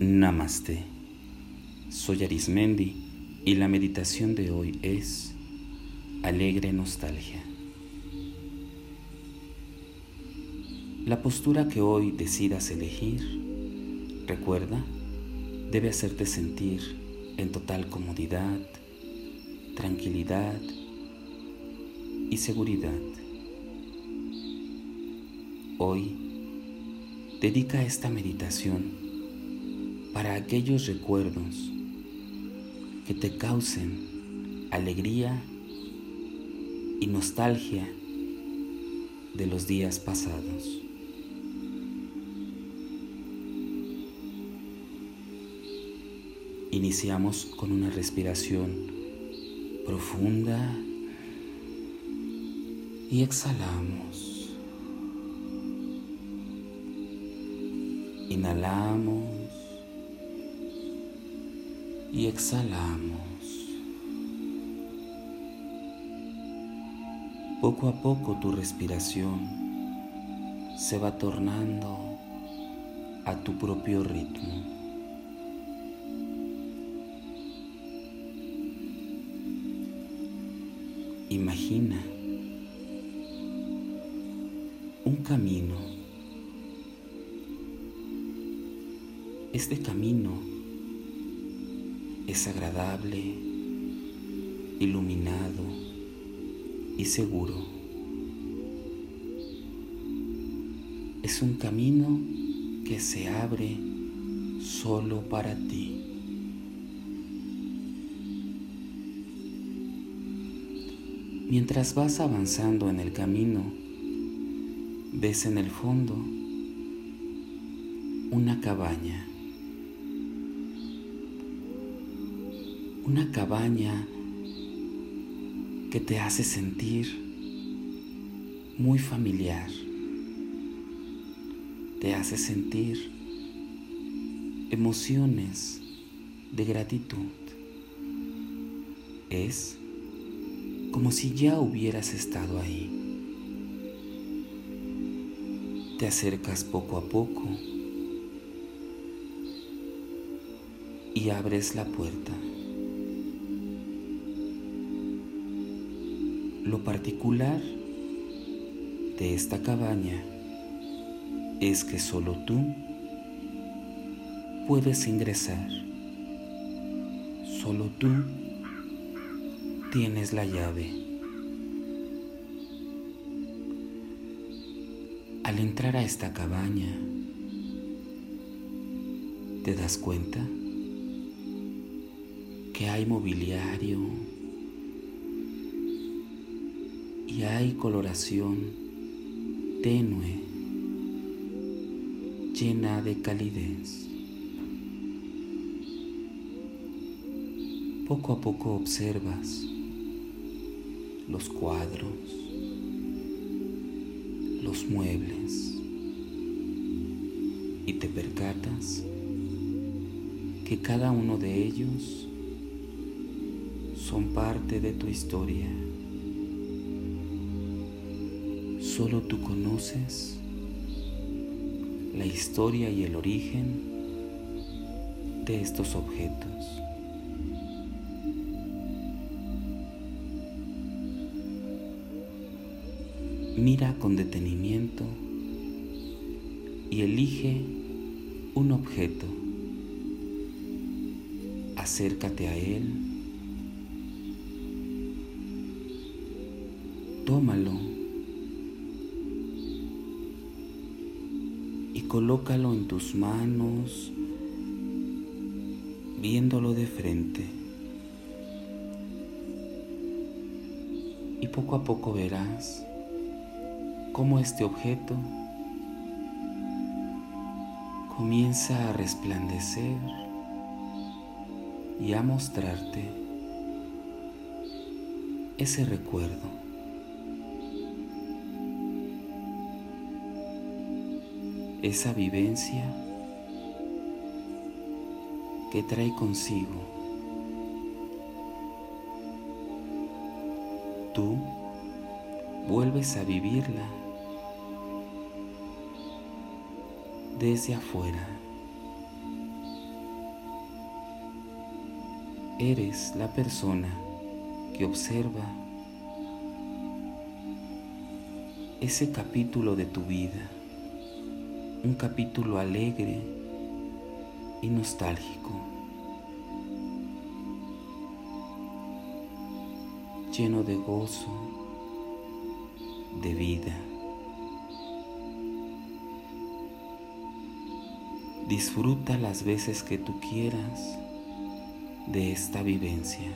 Namaste. Soy Arismendi y la meditación de hoy es Alegre Nostalgia. La postura que hoy decidas elegir, recuerda, debe hacerte sentir en total comodidad, tranquilidad y seguridad. Hoy, dedica esta meditación para aquellos recuerdos que te causen alegría y nostalgia de los días pasados. Iniciamos con una respiración profunda y exhalamos. Inhalamos y exhalamos. Poco a poco tu respiración se va tornando a tu propio ritmo. Imagina un camino. Este camino es agradable, iluminado y seguro. Es un camino que se abre solo para ti. Mientras vas avanzando en el camino, ves en el fondo una cabaña. Una cabaña que te hace sentir muy familiar, te hace sentir emociones de gratitud. Es como si ya hubieras estado ahí. Te acercas poco a poco y abres la puerta. Lo particular de esta cabaña es que solo tú puedes ingresar. Solo tú tienes la llave. Al entrar a esta cabaña, te das cuenta que hay mobiliario, y hay coloración tenue, llena de calidez. Poco a poco observas los cuadros, los muebles y te percatas que cada uno de ellos son parte de tu historia. Solo tú conoces la historia y el origen de estos objetos. Mira con detenimiento y elige un objeto. Acércate a él. Tómalo colócalo en tus manos, viéndolo de frente. Y poco a poco verás cómo este objeto comienza a resplandecer y a mostrarte ese recuerdo. Esa vivencia que trae consigo. Tú vuelves a vivirla desde afuera. eres la persona que observa ese capítulo de tu vida, un capítulo alegre y nostálgico, lleno de gozo, de vida. Disfruta las veces que tú quieras de esta vivencia.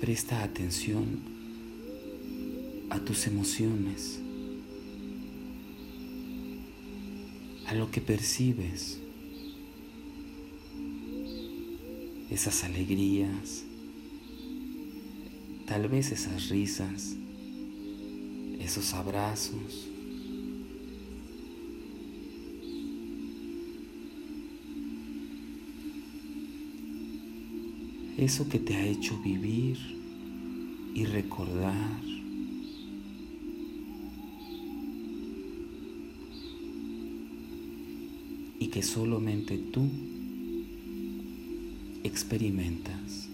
Presta atención tus emociones, a lo que percibes, esas alegrías, tal vez esas risas, esos abrazos. eso que te ha hecho vivir y recordar. Que solamente tú experimentas.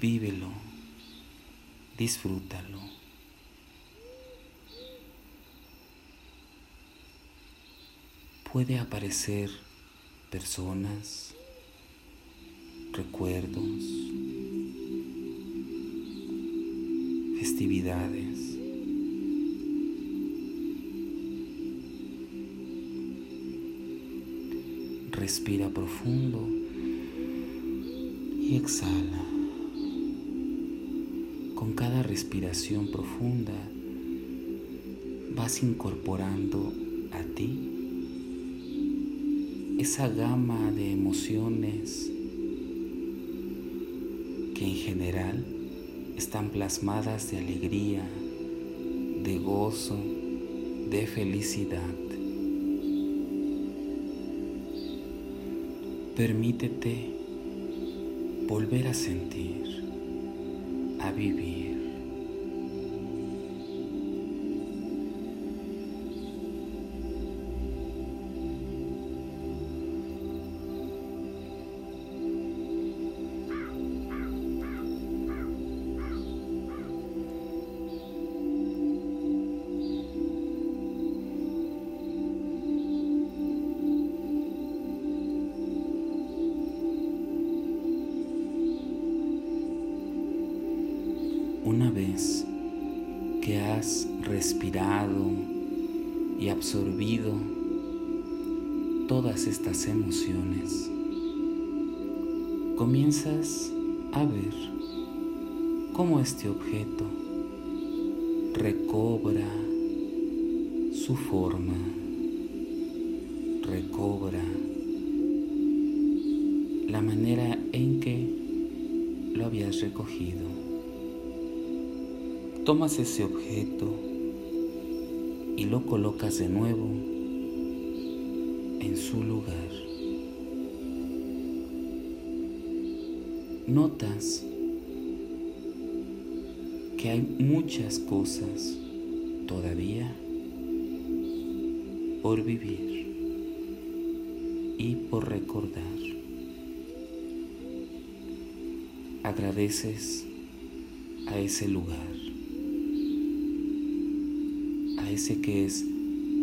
Vívelo disfrútalo. Puede aparecer personas, recuerdos, festividades. Respira profundo y exhala. Con cada respiración profunda vas incorporando a ti esa gama de emociones que en general están plasmadas de alegría, de gozo, de felicidad. Permítete volver a sentir a vivir. Respirado y absorbido todas estas emociones, comienzas a ver cómo este objeto recobra su forma, recobra la manera en que lo habías recogido. Tomas ese objeto y lo colocas de nuevo en su lugar. Notas que hay muchas cosas todavía por vivir y por recordar. Agradeces a ese lugar ese que es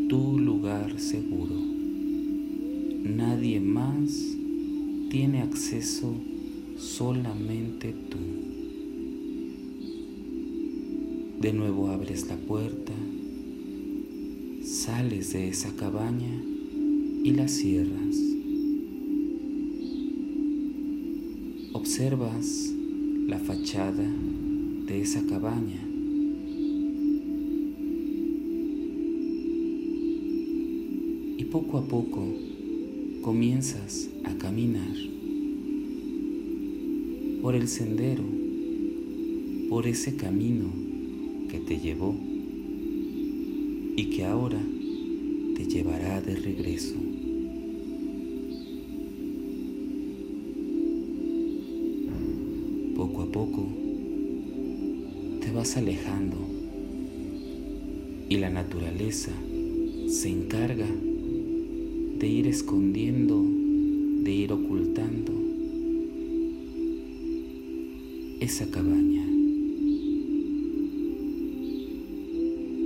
tu lugar seguro. Nadie más tiene acceso, solamente tú. De nuevo abres la puerta, sales de esa cabaña y la cierras. Observas la fachada de esa cabaña poco a poco comienzas a caminar por el sendero, por ese camino que te llevó y que ahora te llevará de regreso. a poco te vas alejando y la naturaleza se encarga de ir escondiendo, de ir ocultando esa cabaña.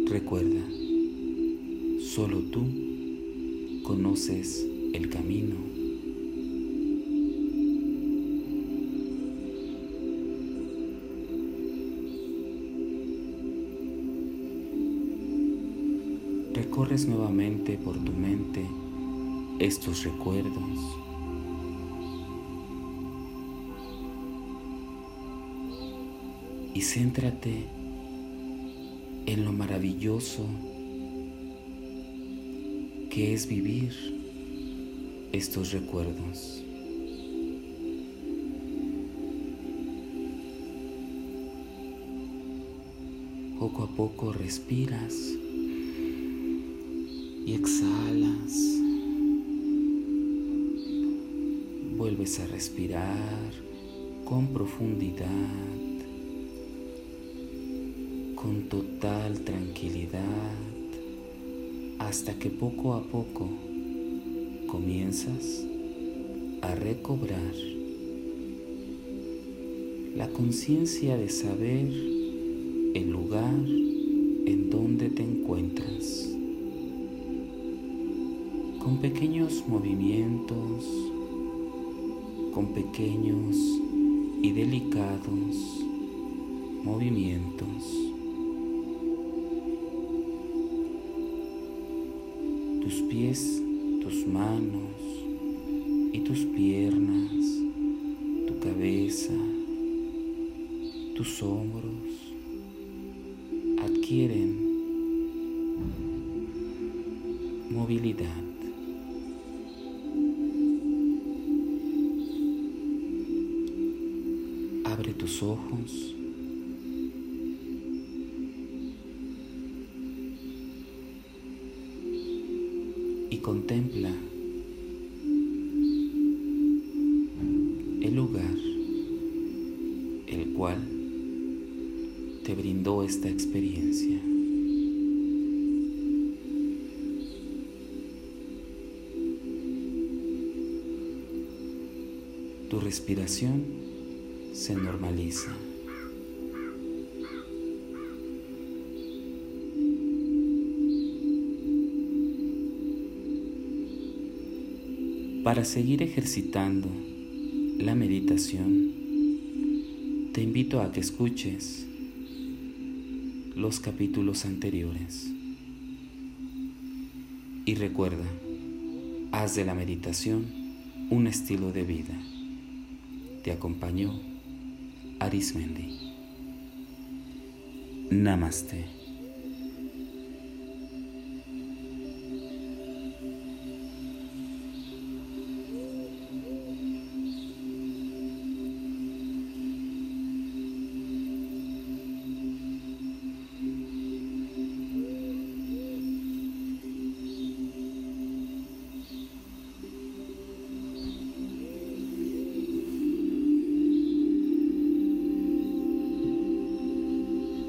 Recuerda, solo tú conoces el camino. Recorres nuevamente por tu mente estos recuerdos. Y céntrate en lo maravilloso que es vivir estos recuerdos. Poco a poco respiras y exhalas. Vuelves a respirar con profundidad, con total tranquilidad, hasta que poco a poco comienzas a recobrar la conciencia de saber el lugar en donde te encuentras. Con pequeños movimientos, con pequeños y delicados movimientos. Tus pies tus manos y tus piernas, tu cabeza, tus hombros adquieren movilidad. Tus ojos. y contempla el lugar el cual te brindó esta experiencia. Tu respiración se normaliza. Para seguir ejercitando la meditación, te invito a que escuches los capítulos anteriores. Y recuerda, haz de la meditación un estilo de vida. Te acompañó Arismendi. Namaste.